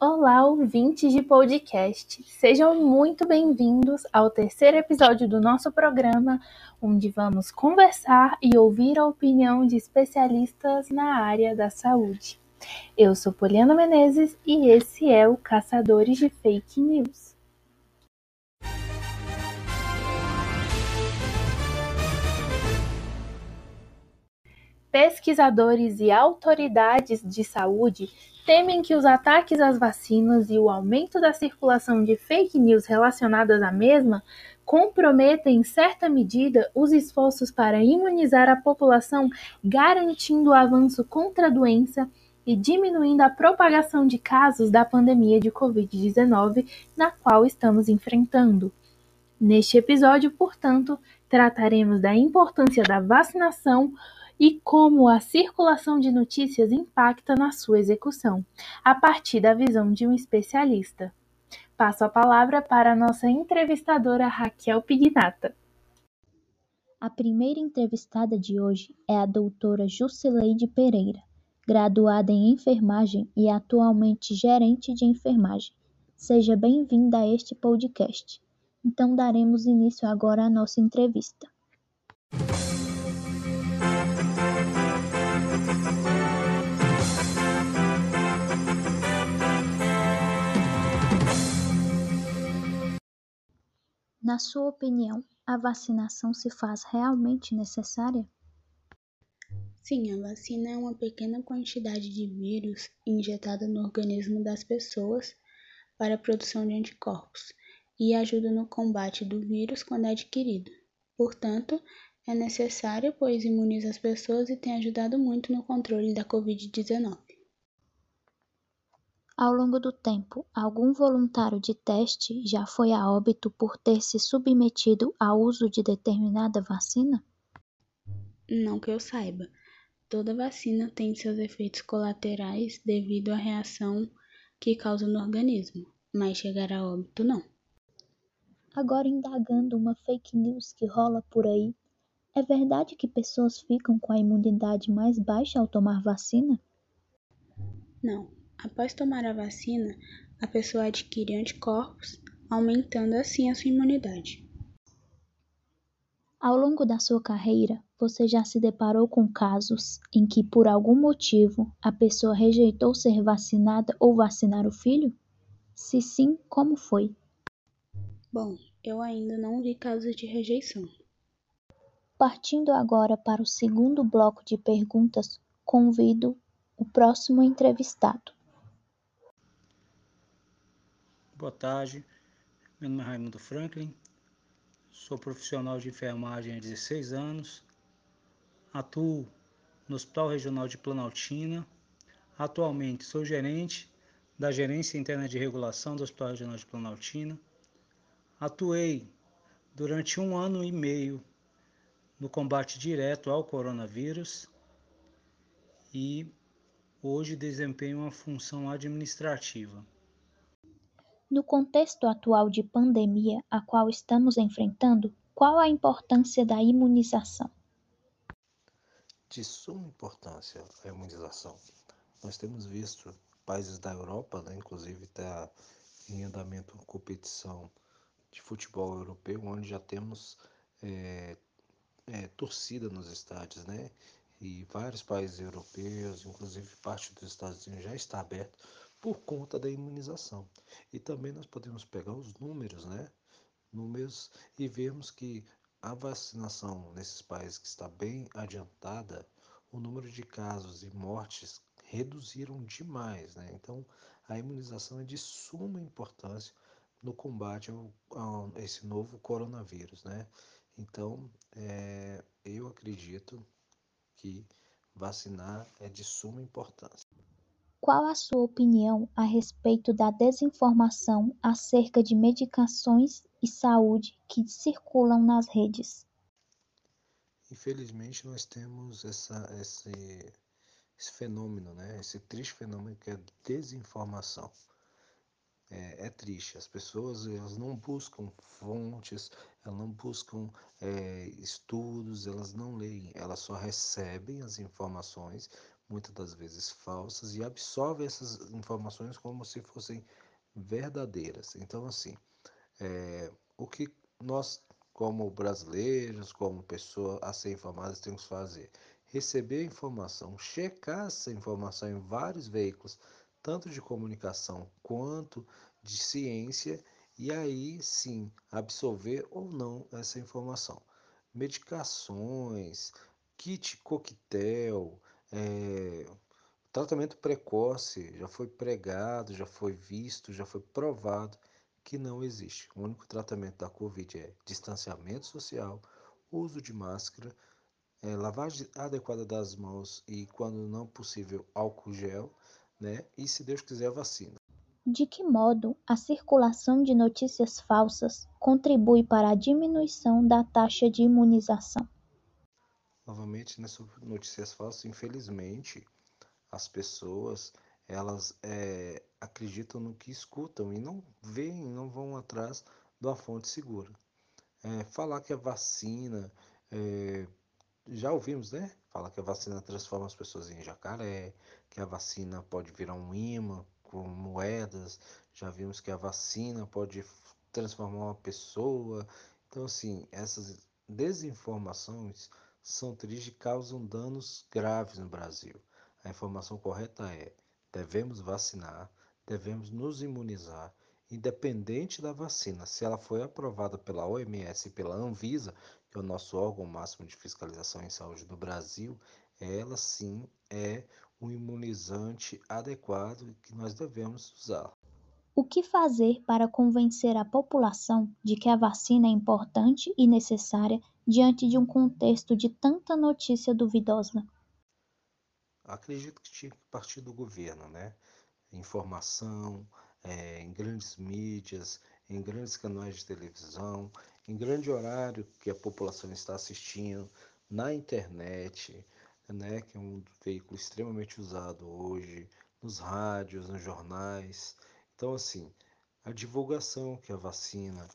Olá, ouvintes de podcast. Sejam muito bem-vindos ao terceiro episódio do nosso programa, onde vamos conversar e ouvir a opinião de especialistas na área da saúde. Eu sou Poliana Menezes e esse é o Caçadores de Fake News. Pesquisadores e autoridades de saúde temem que os ataques às vacinas e o aumento da circulação de fake news relacionadas à mesma comprometem, em certa medida, os esforços para imunizar a população, garantindo o avanço contra a doença e diminuindo a propagação de casos da pandemia de Covid-19 na qual estamos enfrentando. Neste episódio, portanto, trataremos da importância da vacinação e como a circulação de notícias impacta na sua execução, a partir da visão de um especialista. Passo a palavra para a nossa entrevistadora Raquel Pignata. A primeira entrevistada de hoje é a doutora Jusileide Pereira, graduada em enfermagem e atualmente gerente de enfermagem. Seja bem-vinda a este podcast. Então daremos início agora à nossa entrevista. Na sua opinião, a vacinação se faz realmente necessária? Sim, a vacina é uma pequena quantidade de vírus injetada no organismo das pessoas para a produção de anticorpos e ajuda no combate do vírus quando é adquirido. Portanto, é necessária pois imuniza as pessoas e tem ajudado muito no controle da Covid-19. Ao longo do tempo, algum voluntário de teste já foi a óbito por ter se submetido ao uso de determinada vacina? Não que eu saiba. Toda vacina tem seus efeitos colaterais devido à reação que causa no organismo, mas chegar a óbito não. Agora indagando uma fake news que rola por aí, é verdade que pessoas ficam com a imunidade mais baixa ao tomar vacina? Não, Após tomar a vacina, a pessoa adquire anticorpos, aumentando assim a sua imunidade. Ao longo da sua carreira, você já se deparou com casos em que, por algum motivo, a pessoa rejeitou ser vacinada ou vacinar o filho? Se sim, como foi? Bom, eu ainda não vi casos de rejeição. Partindo agora para o segundo bloco de perguntas, convido o próximo entrevistado. Boa tarde, meu nome é Raimundo Franklin, sou profissional de enfermagem há 16 anos, atuo no Hospital Regional de Planaltina, atualmente sou gerente da Gerência Interna de Regulação do Hospital Regional de Planaltina, atuei durante um ano e meio no combate direto ao coronavírus e hoje desempenho uma função administrativa. No contexto atual de pandemia a qual estamos enfrentando, qual a importância da imunização? De suma importância a imunização. Nós temos visto países da Europa, né, inclusive está em andamento competição de futebol europeu, onde já temos é, é, torcida nos estádios, né? E vários países europeus, inclusive parte dos Estados Unidos, já está aberto por conta da imunização. E também nós podemos pegar os números, né? Números e vemos que a vacinação nesses países que está bem adiantada, o número de casos e mortes reduziram demais, né? Então, a imunização é de suma importância no combate ao, a esse novo coronavírus, né? Então, é, eu acredito que vacinar é de suma importância. Qual a sua opinião a respeito da desinformação acerca de medicações e saúde que circulam nas redes? Infelizmente, nós temos essa, esse, esse fenômeno, né? esse triste fenômeno que é a desinformação. É, é, triste. As pessoas elas não buscam fontes, elas não buscam é, estudos, elas não leem, elas só recebem as informações muitas das vezes falsas, e absorve essas informações como se fossem verdadeiras. Então, assim, é, o que nós, como brasileiros, como pessoa a ser informadas, temos que fazer? Receber informação, checar essa informação em vários veículos, tanto de comunicação quanto de ciência, e aí sim absorver ou não essa informação. Medicações, kit coquetel, é, tratamento precoce já foi pregado, já foi visto, já foi provado que não existe. O único tratamento da Covid é distanciamento social, uso de máscara, é, lavagem adequada das mãos e, quando não possível, álcool gel, né? E, se Deus quiser, vacina. De que modo a circulação de notícias falsas contribui para a diminuição da taxa de imunização? Novamente, nessas notícias falsas, infelizmente, as pessoas elas é, acreditam no que escutam e não veem, não vão atrás de uma fonte segura. É, falar que a vacina, é, já ouvimos, né? Falar que a vacina transforma as pessoas em jacaré, que a vacina pode virar um imã com moedas, já vimos que a vacina pode transformar uma pessoa. Então, assim, essas desinformações são tristes e causam danos graves no Brasil. A informação correta é: devemos vacinar, devemos nos imunizar, independente da vacina. Se ela foi aprovada pela OMS e pela Anvisa, que é o nosso órgão máximo de fiscalização em saúde do Brasil, ela sim é um imunizante adequado que nós devemos usar. O que fazer para convencer a população de que a vacina é importante e necessária diante de um contexto de tanta notícia duvidosa? acredito que tinha que partir do governo, né? Informação, é, em grandes mídias, em grandes canais de televisão, em grande horário que a população está assistindo, na internet, né? Que é um veículo extremamente usado hoje, nos rádios, nos jornais. Então, assim, a divulgação que a vacina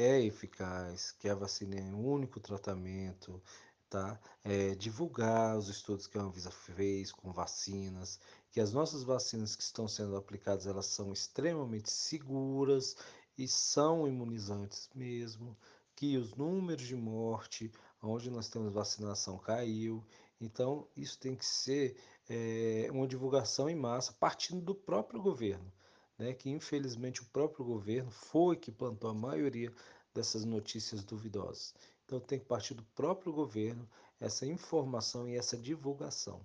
é eficaz, que a vacina é o único tratamento, tá? É, divulgar os estudos que a Anvisa fez com vacinas, que as nossas vacinas que estão sendo aplicadas elas são extremamente seguras e são imunizantes mesmo, que os números de morte onde nós temos vacinação caiu. Então, isso tem que ser é, uma divulgação em massa, partindo do próprio governo, né? que infelizmente o próprio governo foi que plantou a maioria dessas notícias duvidosas. Então tem que partir do próprio governo essa informação e essa divulgação.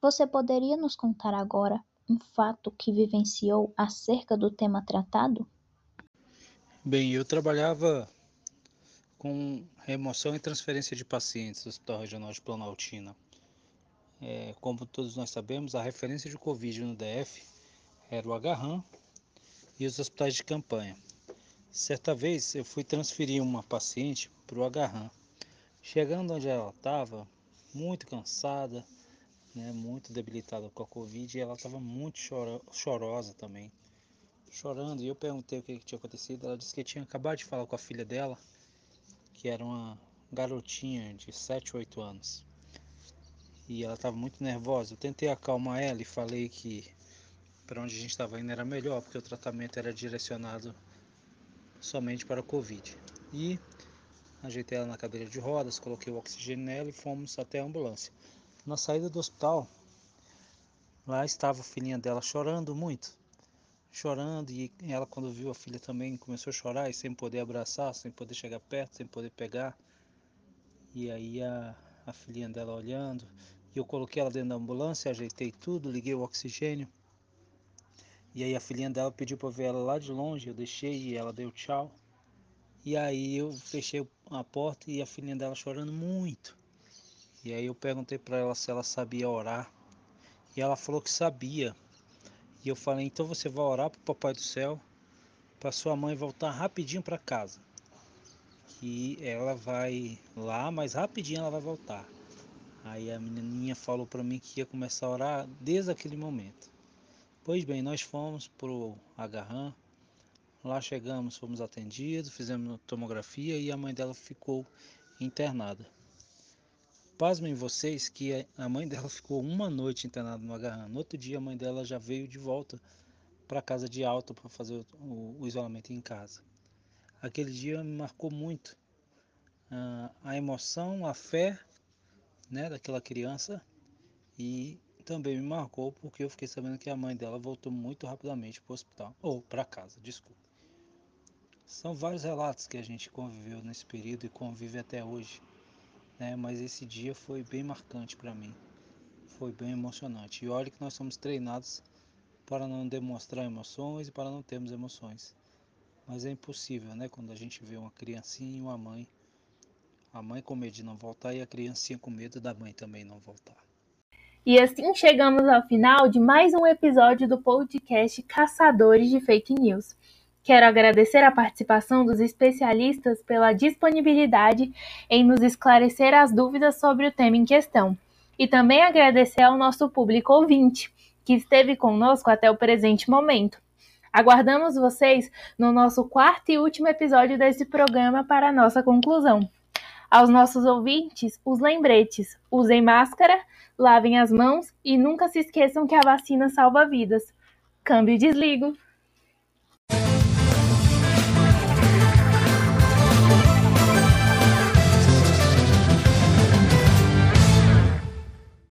Você poderia nos contar agora um fato que vivenciou acerca do tema tratado? Bem, eu trabalhava com remoção e transferência de pacientes do Hospital Regional de Planaltina. É, como todos nós sabemos, a referência de Covid no DF era o Agarram e os hospitais de campanha. Certa vez eu fui transferir uma paciente para o agarram. Chegando onde ela estava, muito cansada, né, muito debilitada com a Covid, e ela estava muito choro, chorosa também, chorando. E eu perguntei o que, que tinha acontecido. Ela disse que tinha acabado de falar com a filha dela, que era uma garotinha de 7, 8 anos. E ela estava muito nervosa. Eu tentei acalmar ela e falei que para onde a gente estava indo era melhor, porque o tratamento era direcionado somente para o Covid. E ajeitei ela na cadeira de rodas, coloquei o oxigênio nela e fomos até a ambulância. Na saída do hospital, lá estava a filhinha dela chorando muito, chorando e ela quando viu a filha também começou a chorar e sem poder abraçar, sem poder chegar perto, sem poder pegar. E aí a, a filhinha dela olhando, e eu coloquei ela dentro da ambulância, ajeitei tudo, liguei o oxigênio. E aí a filhinha dela pediu para ver ela lá de longe, eu deixei e ela deu tchau. E aí eu fechei a porta e a filhinha dela chorando muito. E aí eu perguntei para ela se ela sabia orar. E ela falou que sabia. E eu falei: "Então você vai orar para o Papai do Céu, para sua mãe voltar rapidinho para casa. Que ela vai lá, mas rapidinho ela vai voltar". Aí a menininha falou para mim que ia começar a orar desde aquele momento. Pois bem, nós fomos pro Agarram, Lá chegamos, fomos atendidos, fizemos tomografia e a mãe dela ficou internada. pasmem vocês que a mãe dela ficou uma noite internada no agarrão. No outro dia, a mãe dela já veio de volta para casa de alta para fazer o, o, isolamento em casa. Aquele dia me marcou muito. Uh, a emoção, a fé né, daquela criança e também me marcou porque eu fiquei sabendo que a mãe dela voltou muito rapidamente para o hospital, ou para casa, desculpa. São vários relatos que a gente conviveu nesse período e convive até hoje, né? mas esse dia foi bem marcante para mim, foi bem emocionante. E olha que nós somos treinados para não demonstrar emoções e para não termos emoções. Mas é impossível, né? Quando a gente vê uma criancinha e uma mãe, a mãe com medo de não voltar e a criancinha com medo da mãe também não voltar. E assim chegamos ao final de mais um episódio do podcast Caçadores de Fake News. Quero agradecer a participação dos especialistas pela disponibilidade em nos esclarecer as dúvidas sobre o tema em questão. E também agradecer ao nosso público ouvinte, que esteve conosco até o presente momento. Aguardamos vocês no nosso quarto e último episódio desse programa para a nossa conclusão. Aos nossos ouvintes, os lembretes: usem máscara, lavem as mãos e nunca se esqueçam que a vacina salva vidas. Câmbio e desligo.